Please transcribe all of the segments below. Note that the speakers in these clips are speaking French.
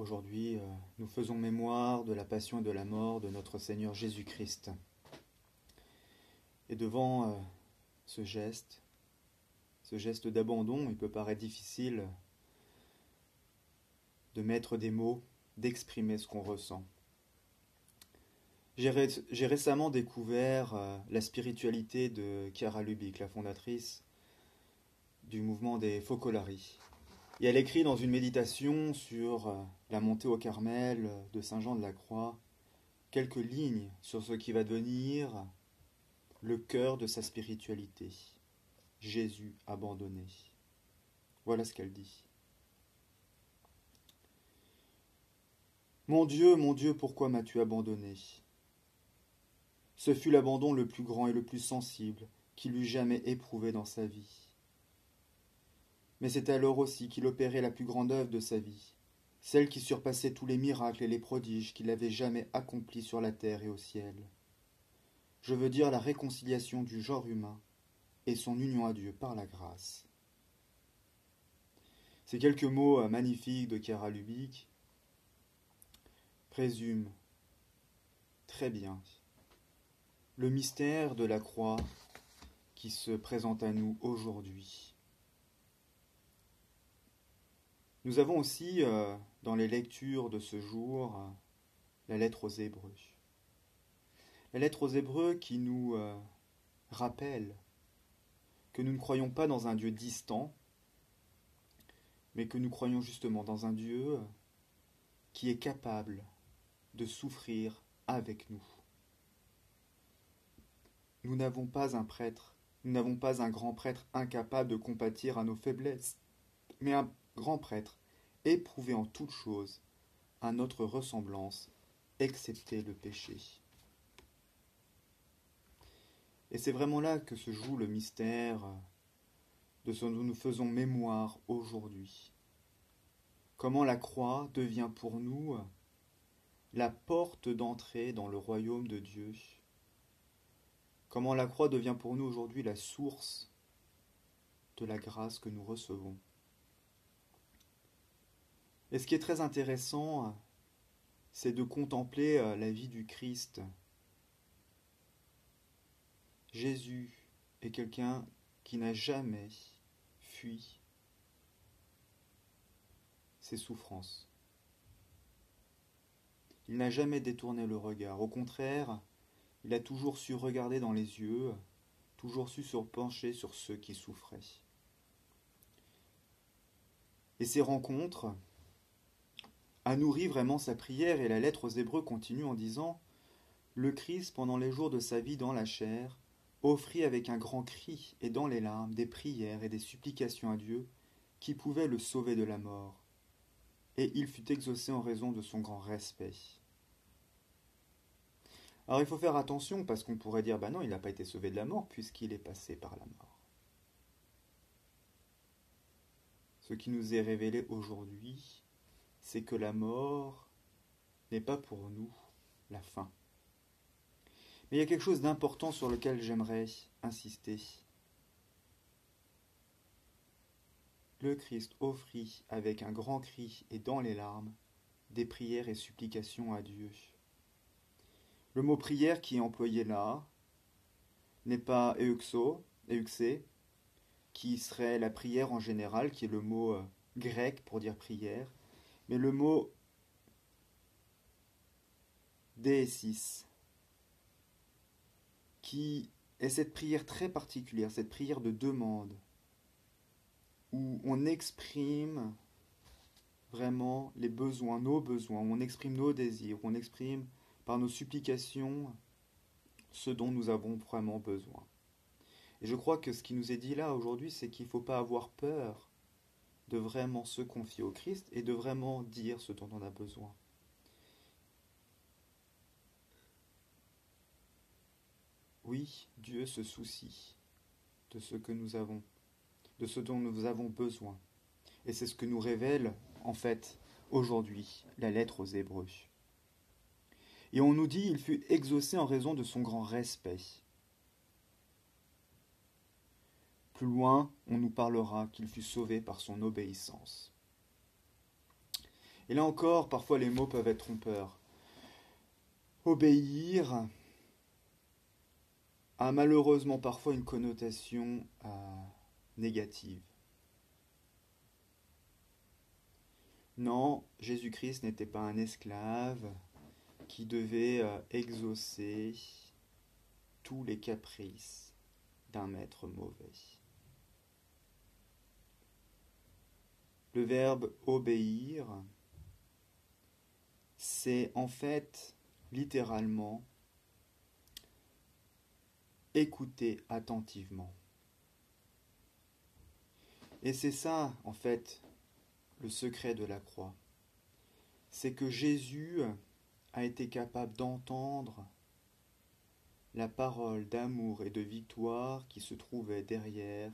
Aujourd'hui, euh, nous faisons mémoire de la passion et de la mort de notre Seigneur Jésus-Christ. Et devant euh, ce geste, ce geste d'abandon, il peut paraître difficile de mettre des mots, d'exprimer ce qu'on ressent. J'ai récemment découvert euh, la spiritualité de Chiara Lubick, la fondatrice du mouvement des Focolari. Et elle écrit dans une méditation sur la montée au Carmel de Saint Jean de la Croix quelques lignes sur ce qui va devenir le cœur de sa spiritualité. Jésus abandonné. Voilà ce qu'elle dit. Mon Dieu, mon Dieu, pourquoi m'as-tu abandonné? Ce fut l'abandon le plus grand et le plus sensible qu'il eût jamais éprouvé dans sa vie. Mais c'est alors aussi qu'il opérait la plus grande œuvre de sa vie, celle qui surpassait tous les miracles et les prodiges qu'il avait jamais accomplis sur la terre et au ciel. Je veux dire la réconciliation du genre humain et son union à Dieu par la grâce. Ces quelques mots euh, magnifiques de Chiara Lubick présument très bien le mystère de la croix qui se présente à nous aujourd'hui. Nous avons aussi euh, dans les lectures de ce jour euh, la lettre aux Hébreux. La lettre aux Hébreux qui nous euh, rappelle que nous ne croyons pas dans un Dieu distant, mais que nous croyons justement dans un Dieu qui est capable de souffrir avec nous. Nous n'avons pas un prêtre, nous n'avons pas un grand prêtre incapable de compatir à nos faiblesses, mais un grand prêtre, éprouvé en toutes choses à notre ressemblance, excepté le péché. Et c'est vraiment là que se joue le mystère de ce dont nous faisons mémoire aujourd'hui. Comment la croix devient pour nous la porte d'entrée dans le royaume de Dieu. Comment la croix devient pour nous aujourd'hui la source de la grâce que nous recevons. Et ce qui est très intéressant, c'est de contempler euh, la vie du Christ. Jésus est quelqu'un qui n'a jamais fui ses souffrances. Il n'a jamais détourné le regard. Au contraire, il a toujours su regarder dans les yeux, toujours su se pencher sur ceux qui souffraient. Et ces rencontres, a nourri vraiment sa prière et la lettre aux Hébreux continue en disant Le Christ, pendant les jours de sa vie dans la chair, offrit avec un grand cri et dans les larmes des prières et des supplications à Dieu qui pouvaient le sauver de la mort. Et il fut exaucé en raison de son grand respect. Alors il faut faire attention parce qu'on pourrait dire bah non, il n'a pas été sauvé de la mort puisqu'il est passé par la mort. Ce qui nous est révélé aujourd'hui, c'est que la mort n'est pas pour nous la fin. Mais il y a quelque chose d'important sur lequel j'aimerais insister. Le Christ offrit avec un grand cri et dans les larmes des prières et supplications à Dieu. Le mot prière qui est employé là n'est pas euxo, euxé, qui serait la prière en général, qui est le mot euh, grec pour dire prière, mais le mot décis, qui est cette prière très particulière, cette prière de demande, où on exprime vraiment les besoins, nos besoins, où on exprime nos désirs, où on exprime par nos supplications ce dont nous avons vraiment besoin. Et je crois que ce qui nous est dit là aujourd'hui, c'est qu'il ne faut pas avoir peur de vraiment se confier au Christ et de vraiment dire ce dont on a besoin. Oui, Dieu se soucie de ce que nous avons, de ce dont nous avons besoin. Et c'est ce que nous révèle, en fait, aujourd'hui, la lettre aux Hébreux. Et on nous dit, il fut exaucé en raison de son grand respect. Plus loin, on nous parlera qu'il fut sauvé par son obéissance. Et là encore, parfois les mots peuvent être trompeurs. Obéir a malheureusement parfois une connotation euh, négative. Non, Jésus-Christ n'était pas un esclave qui devait euh, exaucer tous les caprices d'un maître mauvais. Le verbe obéir, c'est en fait littéralement écouter attentivement. Et c'est ça, en fait, le secret de la croix. C'est que Jésus a été capable d'entendre la parole d'amour et de victoire qui se trouvait derrière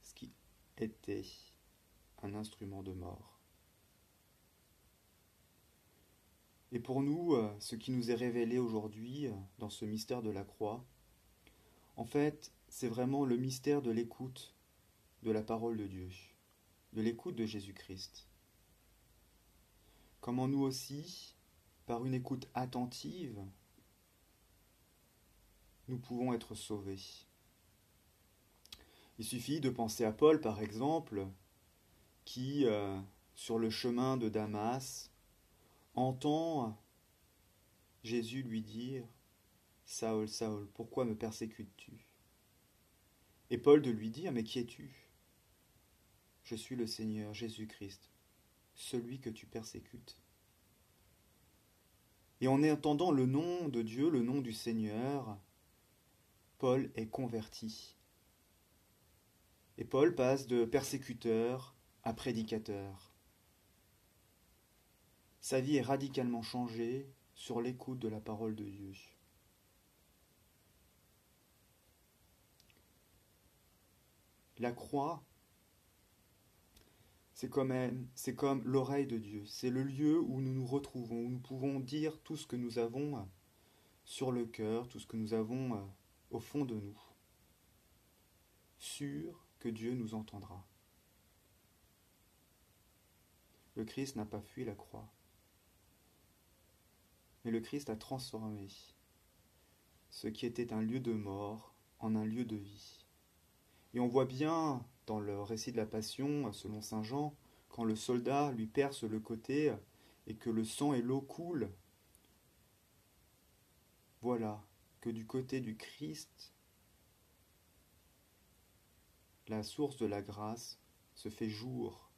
ce qui était un instrument de mort. Et pour nous, ce qui nous est révélé aujourd'hui dans ce mystère de la croix, en fait, c'est vraiment le mystère de l'écoute de la parole de Dieu, de l'écoute de Jésus-Christ. Comment nous aussi, par une écoute attentive, nous pouvons être sauvés. Il suffit de penser à Paul, par exemple, qui, euh, sur le chemin de Damas, entend Jésus lui dire Saul, Saul, pourquoi me persécutes-tu? Et Paul de lui dire, mais qui es-tu? Je suis le Seigneur Jésus-Christ, celui que tu persécutes. Et en entendant le nom de Dieu, le nom du Seigneur, Paul est converti. Et Paul passe de persécuteur à prédicateur. Sa vie est radicalement changée sur l'écoute de la parole de Dieu. La croix, c'est comme, l'oreille de Dieu. C'est le lieu où nous nous retrouvons, où nous pouvons dire tout ce que nous avons sur le cœur, tout ce que nous avons euh, au fond de nous, sûr que Dieu nous entendra. Le Christ n'a pas fui la croix, mais le Christ a transformé ce qui était un lieu de mort en un lieu de vie. Et on voit bien dans le récit de la Passion, selon Saint Jean, quand le soldat lui perce le côté et que le sang et l'eau coulent. Voilà que du côté du Christ, la source de la grâce se fait jour.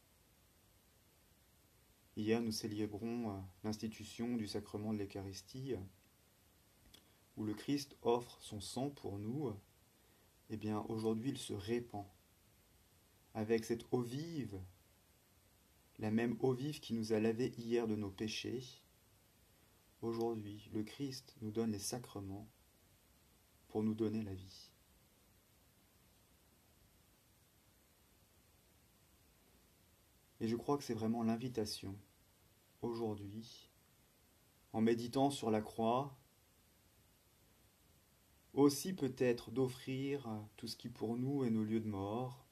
Hier, nous célébrons l'institution du sacrement de l'Eucharistie, où le Christ offre son sang pour nous eh bien aujourd'hui il se répand avec cette eau vive, la même eau vive qui nous a lavé hier de nos péchés. Aujourd'hui, le Christ nous donne les sacrements pour nous donner la vie. Et je crois que c'est vraiment l'invitation aujourd'hui, en méditant sur la croix, aussi peut-être d'offrir tout ce qui pour nous est nos lieux de mort,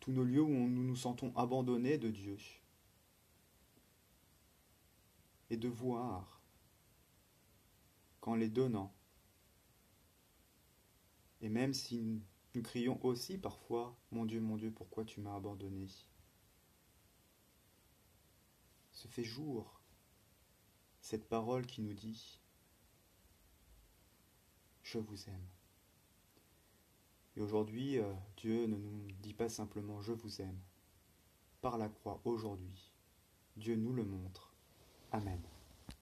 tous nos lieux où nous nous sentons abandonnés de Dieu, et de voir qu'en les donnant, et même si nous crions aussi parfois, Mon Dieu, mon Dieu, pourquoi tu m'as abandonné? Se fait jour cette parole qui nous dit je vous aime. Et aujourd'hui, euh, Dieu ne nous dit pas simplement je vous aime. Par la croix, aujourd'hui, Dieu nous le montre. Amen.